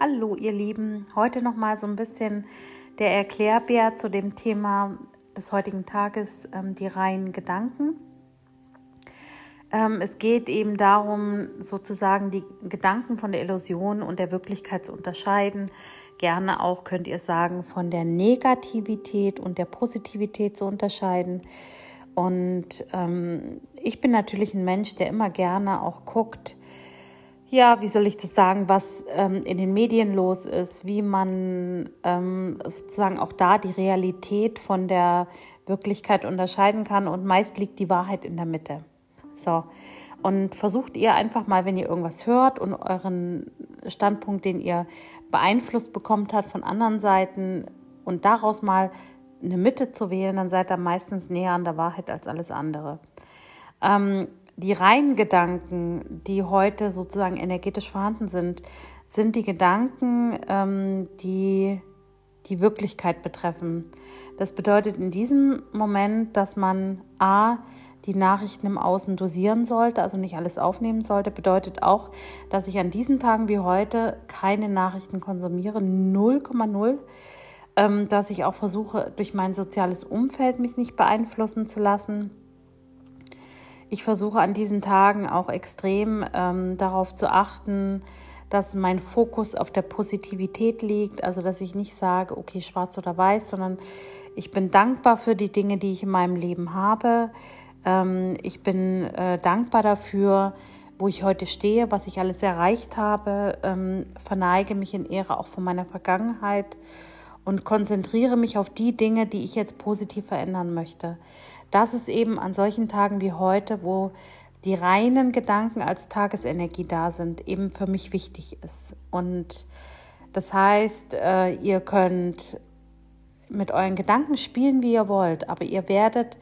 Hallo ihr Lieben, heute noch mal so ein bisschen der Erklärbär zu dem Thema des heutigen Tages, ähm, die reinen Gedanken. Ähm, es geht eben darum, sozusagen die Gedanken von der Illusion und der Wirklichkeit zu unterscheiden. Gerne auch könnt ihr sagen, von der Negativität und der Positivität zu unterscheiden. Und ähm, ich bin natürlich ein Mensch, der immer gerne auch guckt, ja, wie soll ich das sagen, was ähm, in den Medien los ist, wie man ähm, sozusagen auch da die Realität von der Wirklichkeit unterscheiden kann. Und meist liegt die Wahrheit in der Mitte. So. Und versucht ihr einfach mal, wenn ihr irgendwas hört und euren Standpunkt, den ihr beeinflusst bekommt hat von anderen Seiten und daraus mal eine Mitte zu wählen, dann seid ihr meistens näher an der Wahrheit als alles andere. Ähm, die reinen Gedanken, die heute sozusagen energetisch vorhanden sind, sind die Gedanken, ähm, die die Wirklichkeit betreffen. Das bedeutet in diesem Moment, dass man a die Nachrichten im Außen dosieren sollte, also nicht alles aufnehmen sollte, bedeutet auch, dass ich an diesen Tagen wie heute keine Nachrichten konsumiere, 0,0, ähm, dass ich auch versuche, durch mein soziales Umfeld mich nicht beeinflussen zu lassen ich versuche an diesen Tagen auch extrem ähm, darauf zu achten, dass mein Fokus auf der Positivität liegt, also dass ich nicht sage, okay, schwarz oder weiß, sondern ich bin dankbar für die Dinge, die ich in meinem Leben habe. Ähm, ich bin äh, dankbar dafür, wo ich heute stehe, was ich alles erreicht habe, ähm, verneige mich in Ehre auch von meiner Vergangenheit und konzentriere mich auf die Dinge, die ich jetzt positiv verändern möchte. Das ist eben an solchen Tagen wie heute, wo die reinen Gedanken als Tagesenergie da sind, eben für mich wichtig ist. Und das heißt, äh, ihr könnt mit euren Gedanken spielen, wie ihr wollt, aber ihr werdet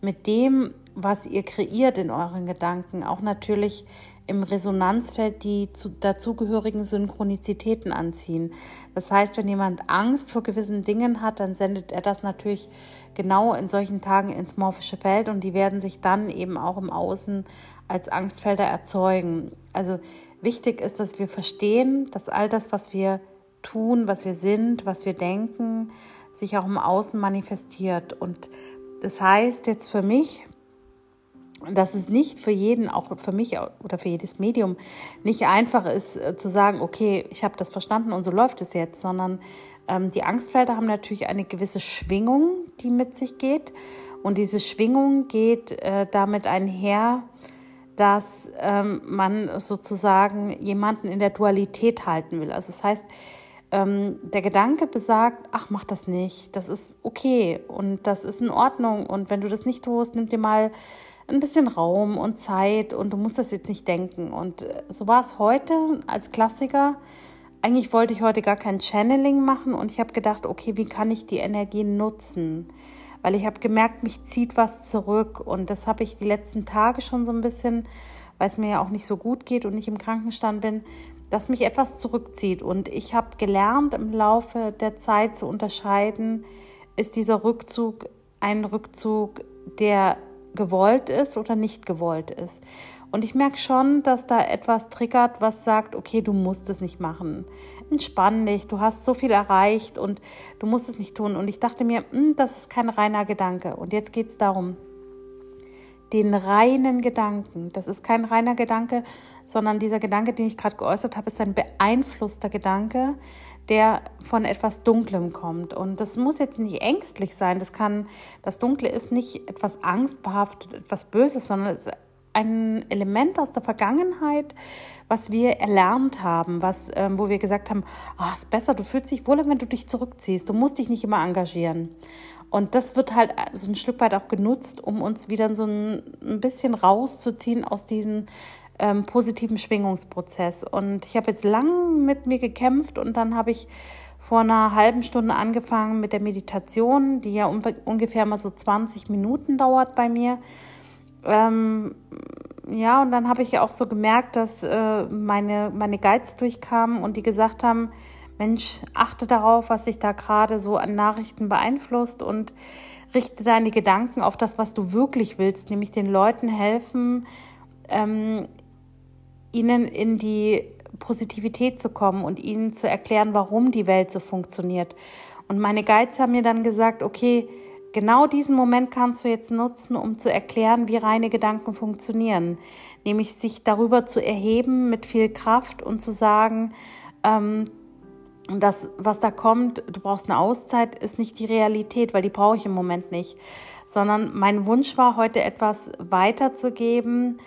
mit dem, was ihr kreiert in euren Gedanken, auch natürlich im Resonanzfeld die zu, dazugehörigen Synchronizitäten anziehen. Das heißt, wenn jemand Angst vor gewissen Dingen hat, dann sendet er das natürlich genau in solchen Tagen ins morphische Feld und die werden sich dann eben auch im Außen als Angstfelder erzeugen. Also wichtig ist, dass wir verstehen, dass all das, was wir tun, was wir sind, was wir denken, sich auch im Außen manifestiert. Und das heißt jetzt für mich, dass es nicht für jeden, auch für mich oder für jedes Medium, nicht einfach ist äh, zu sagen, okay, ich habe das verstanden und so läuft es jetzt, sondern ähm, die Angstfelder haben natürlich eine gewisse Schwingung, die mit sich geht. Und diese Schwingung geht äh, damit einher, dass ähm, man sozusagen jemanden in der Dualität halten will. Also das heißt, ähm, der Gedanke besagt, ach, mach das nicht, das ist okay und das ist in Ordnung. Und wenn du das nicht tust, nimm dir mal ein bisschen Raum und Zeit und du musst das jetzt nicht denken. Und äh, so war es heute als Klassiker. Eigentlich wollte ich heute gar kein Channeling machen und ich habe gedacht, okay, wie kann ich die Energie nutzen? Weil ich habe gemerkt, mich zieht was zurück und das habe ich die letzten Tage schon so ein bisschen, weil es mir ja auch nicht so gut geht und ich im Krankenstand bin, dass mich etwas zurückzieht. Und ich habe gelernt im Laufe der Zeit zu unterscheiden, ist dieser Rückzug ein Rückzug, der gewollt ist oder nicht gewollt ist. Und ich merke schon, dass da etwas triggert, was sagt, okay, du musst es nicht machen. Entspann dich, du hast so viel erreicht und du musst es nicht tun. Und ich dachte mir, hm, das ist kein reiner Gedanke. Und jetzt geht es darum, den reinen Gedanken, das ist kein reiner Gedanke, sondern dieser Gedanke, den ich gerade geäußert habe, ist ein beeinflusster Gedanke, der von etwas Dunklem kommt. Und das muss jetzt nicht ängstlich sein. Das kann, das Dunkle ist nicht etwas angstbehaftet, etwas Böses, sondern es ist ein Element aus der Vergangenheit, was wir erlernt haben, was, ähm, wo wir gesagt haben, oh, ist besser, du fühlst dich wohler, wenn du dich zurückziehst. Du musst dich nicht immer engagieren. Und das wird halt so ein Stück weit auch genutzt, um uns wieder so ein, ein bisschen rauszuziehen aus diesem ähm, positiven Schwingungsprozess. Und ich habe jetzt lang mit mir gekämpft und dann habe ich vor einer halben Stunde angefangen mit der Meditation, die ja ungefähr mal so 20 Minuten dauert bei mir. Ähm, ja, und dann habe ich ja auch so gemerkt, dass äh, meine, meine Guides durchkamen und die gesagt haben, Mensch, achte darauf, was sich da gerade so an Nachrichten beeinflusst und richte deine Gedanken auf das, was du wirklich willst, nämlich den Leuten helfen, ähm, ihnen in die Positivität zu kommen und ihnen zu erklären, warum die Welt so funktioniert. Und meine Guides haben mir dann gesagt, okay, genau diesen Moment kannst du jetzt nutzen, um zu erklären, wie reine Gedanken funktionieren. Nämlich sich darüber zu erheben mit viel Kraft und zu sagen, ähm, das, was da kommt, du brauchst eine Auszeit, ist nicht die Realität, weil die brauche ich im Moment nicht. Sondern mein Wunsch war, heute etwas weiterzugeben,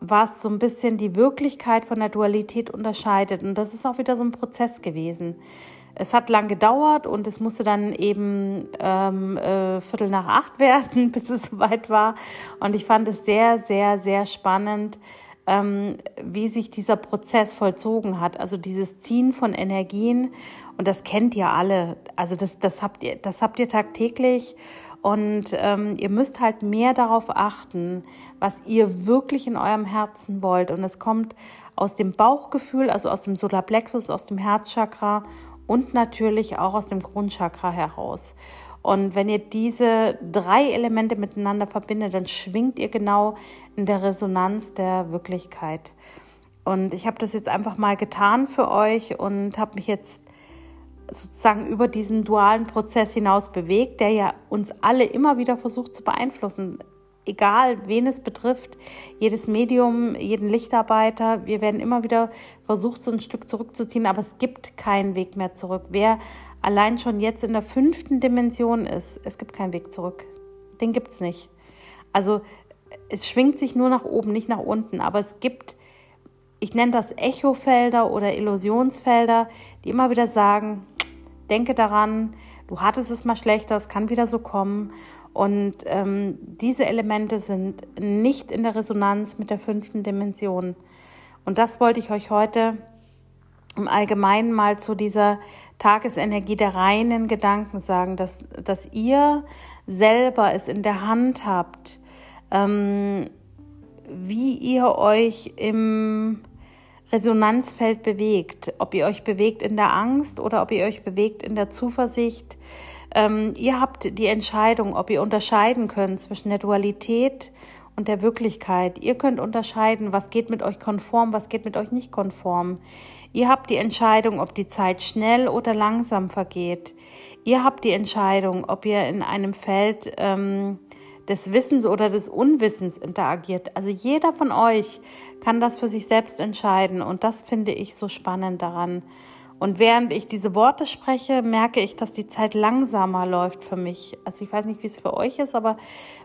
was so ein bisschen die Wirklichkeit von der Dualität unterscheidet. Und das ist auch wieder so ein Prozess gewesen. Es hat lang gedauert und es musste dann eben ähm, äh, Viertel nach acht werden, bis es soweit war. Und ich fand es sehr, sehr, sehr spannend, ähm, wie sich dieser Prozess vollzogen hat. Also dieses Ziehen von Energien. Und das kennt ihr alle. Also das, das habt ihr, das habt ihr tagtäglich. Und ähm, ihr müsst halt mehr darauf achten, was ihr wirklich in eurem Herzen wollt. Und es kommt aus dem Bauchgefühl, also aus dem Solarplexus, aus dem Herzchakra und natürlich auch aus dem Grundchakra heraus. Und wenn ihr diese drei Elemente miteinander verbindet, dann schwingt ihr genau in der Resonanz der Wirklichkeit. Und ich habe das jetzt einfach mal getan für euch und habe mich jetzt sozusagen über diesen dualen Prozess hinaus bewegt, der ja uns alle immer wieder versucht zu beeinflussen. Egal, wen es betrifft, jedes Medium, jeden Lichtarbeiter, wir werden immer wieder versucht, so ein Stück zurückzuziehen, aber es gibt keinen Weg mehr zurück. Wer allein schon jetzt in der fünften Dimension ist, es gibt keinen Weg zurück. Den gibt es nicht. Also es schwingt sich nur nach oben, nicht nach unten, aber es gibt, ich nenne das Echofelder oder Illusionsfelder, die immer wieder sagen, denke daran, du hattest es mal schlechter, es kann wieder so kommen. Und ähm, diese Elemente sind nicht in der Resonanz mit der fünften Dimension. Und das wollte ich euch heute im Allgemeinen mal zu dieser Tagesenergie der reinen Gedanken sagen, dass, dass ihr selber es in der Hand habt, ähm, wie ihr euch im Resonanzfeld bewegt, ob ihr euch bewegt in der Angst oder ob ihr euch bewegt in der Zuversicht. Ähm, ihr habt die Entscheidung, ob ihr unterscheiden könnt zwischen der Dualität und der Wirklichkeit. Ihr könnt unterscheiden, was geht mit euch konform, was geht mit euch nicht konform. Ihr habt die Entscheidung, ob die Zeit schnell oder langsam vergeht. Ihr habt die Entscheidung, ob ihr in einem Feld ähm, des Wissens oder des Unwissens interagiert. Also jeder von euch kann das für sich selbst entscheiden und das finde ich so spannend daran. Und während ich diese Worte spreche, merke ich, dass die Zeit langsamer läuft für mich. Also ich weiß nicht, wie es für euch ist, aber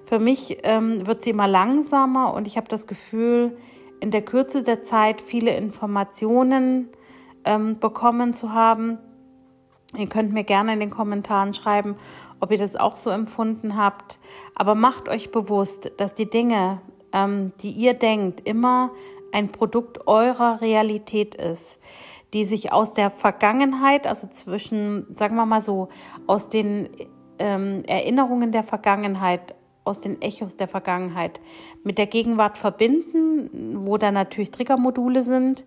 für mich ähm, wird sie immer langsamer und ich habe das Gefühl, in der Kürze der Zeit viele Informationen ähm, bekommen zu haben. Ihr könnt mir gerne in den Kommentaren schreiben, ob ihr das auch so empfunden habt. Aber macht euch bewusst, dass die Dinge, ähm, die ihr denkt, immer ein Produkt eurer Realität ist, die sich aus der Vergangenheit, also zwischen, sagen wir mal so, aus den ähm, Erinnerungen der Vergangenheit, aus den Echos der Vergangenheit mit der Gegenwart verbinden, wo da natürlich Triggermodule sind,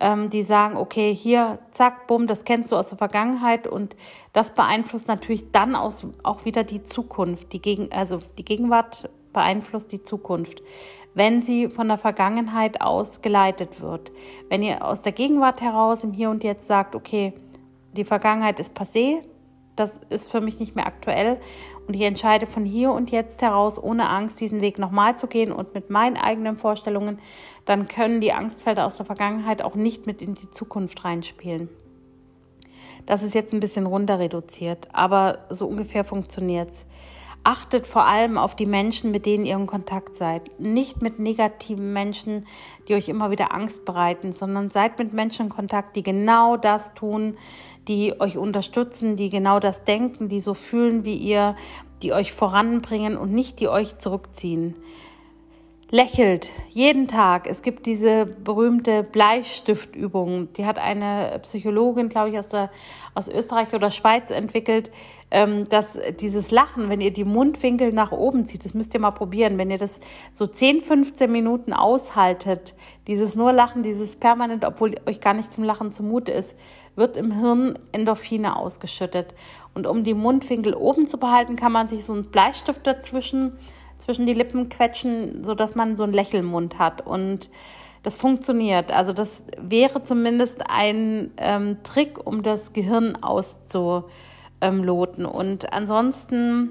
ähm, die sagen, okay, hier, zack, bumm, das kennst du aus der Vergangenheit und das beeinflusst natürlich dann aus, auch wieder die Zukunft. Die Gegen, also die Gegenwart beeinflusst die Zukunft, wenn sie von der Vergangenheit aus geleitet wird. Wenn ihr aus der Gegenwart heraus im Hier und Jetzt sagt, okay, die Vergangenheit ist passé, das ist für mich nicht mehr aktuell und ich entscheide von hier und jetzt heraus, ohne Angst, diesen Weg nochmal zu gehen und mit meinen eigenen Vorstellungen, dann können die Angstfelder aus der Vergangenheit auch nicht mit in die Zukunft reinspielen. Das ist jetzt ein bisschen runter reduziert, aber so ungefähr funktioniert es. Achtet vor allem auf die Menschen, mit denen ihr in Kontakt seid. Nicht mit negativen Menschen, die euch immer wieder Angst bereiten, sondern seid mit Menschen in Kontakt, die genau das tun, die euch unterstützen, die genau das denken, die so fühlen wie ihr, die euch voranbringen und nicht die euch zurückziehen. Lächelt jeden Tag. Es gibt diese berühmte Bleistiftübung. Die hat eine Psychologin, glaube ich, aus, der, aus Österreich oder Schweiz entwickelt, ähm, dass dieses Lachen, wenn ihr die Mundwinkel nach oben zieht, das müsst ihr mal probieren, wenn ihr das so 10, 15 Minuten aushaltet, dieses nur Lachen, dieses permanent, obwohl euch gar nicht zum Lachen zumute ist, wird im Hirn Endorphine ausgeschüttet. Und um die Mundwinkel oben zu behalten, kann man sich so einen Bleistift dazwischen, zwischen die Lippen quetschen, sodass man so einen Lächelmund hat. Und das funktioniert. Also das wäre zumindest ein ähm, Trick, um das Gehirn auszuloten. Und ansonsten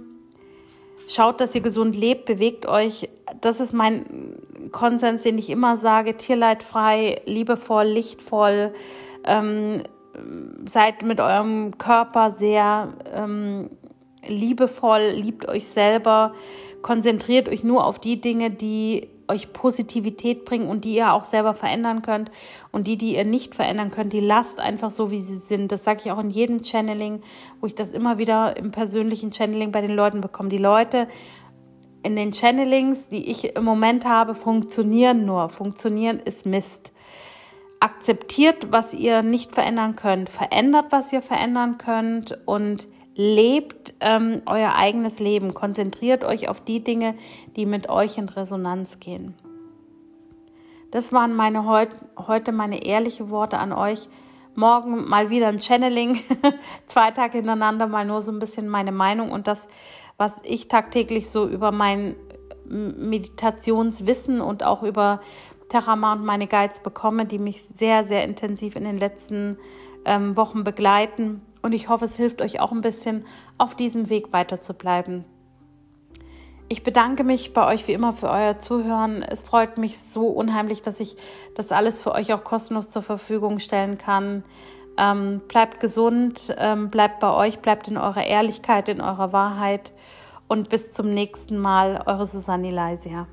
schaut, dass ihr gesund lebt, bewegt euch. Das ist mein Konsens, den ich immer sage. Tierleidfrei, liebevoll, lichtvoll. Ähm, seid mit eurem Körper sehr ähm, liebevoll, liebt euch selber, konzentriert euch nur auf die Dinge, die euch Positivität bringen und die ihr auch selber verändern könnt. Und die, die ihr nicht verändern könnt, die lasst einfach so, wie sie sind. Das sage ich auch in jedem Channeling, wo ich das immer wieder im persönlichen Channeling bei den Leuten bekomme. Die Leute in den Channelings, die ich im Moment habe, funktionieren nur. Funktionieren ist Mist. Akzeptiert, was ihr nicht verändern könnt. Verändert, was ihr verändern könnt. Und lebt ähm, euer eigenes Leben, konzentriert euch auf die Dinge, die mit euch in Resonanz gehen. Das waren meine heut, heute meine ehrlichen Worte an euch. Morgen mal wieder ein Channeling, zwei Tage hintereinander mal nur so ein bisschen meine Meinung und das, was ich tagtäglich so über mein Meditationswissen und auch über Terrama und meine Guides bekomme, die mich sehr, sehr intensiv in den letzten ähm, Wochen begleiten und ich hoffe, es hilft euch auch ein bisschen, auf diesem Weg weiter zu bleiben. Ich bedanke mich bei euch wie immer für euer Zuhören. Es freut mich so unheimlich, dass ich das alles für euch auch kostenlos zur Verfügung stellen kann. Ähm, bleibt gesund, ähm, bleibt bei euch, bleibt in eurer Ehrlichkeit, in eurer Wahrheit und bis zum nächsten Mal, eure Susanne Leisia.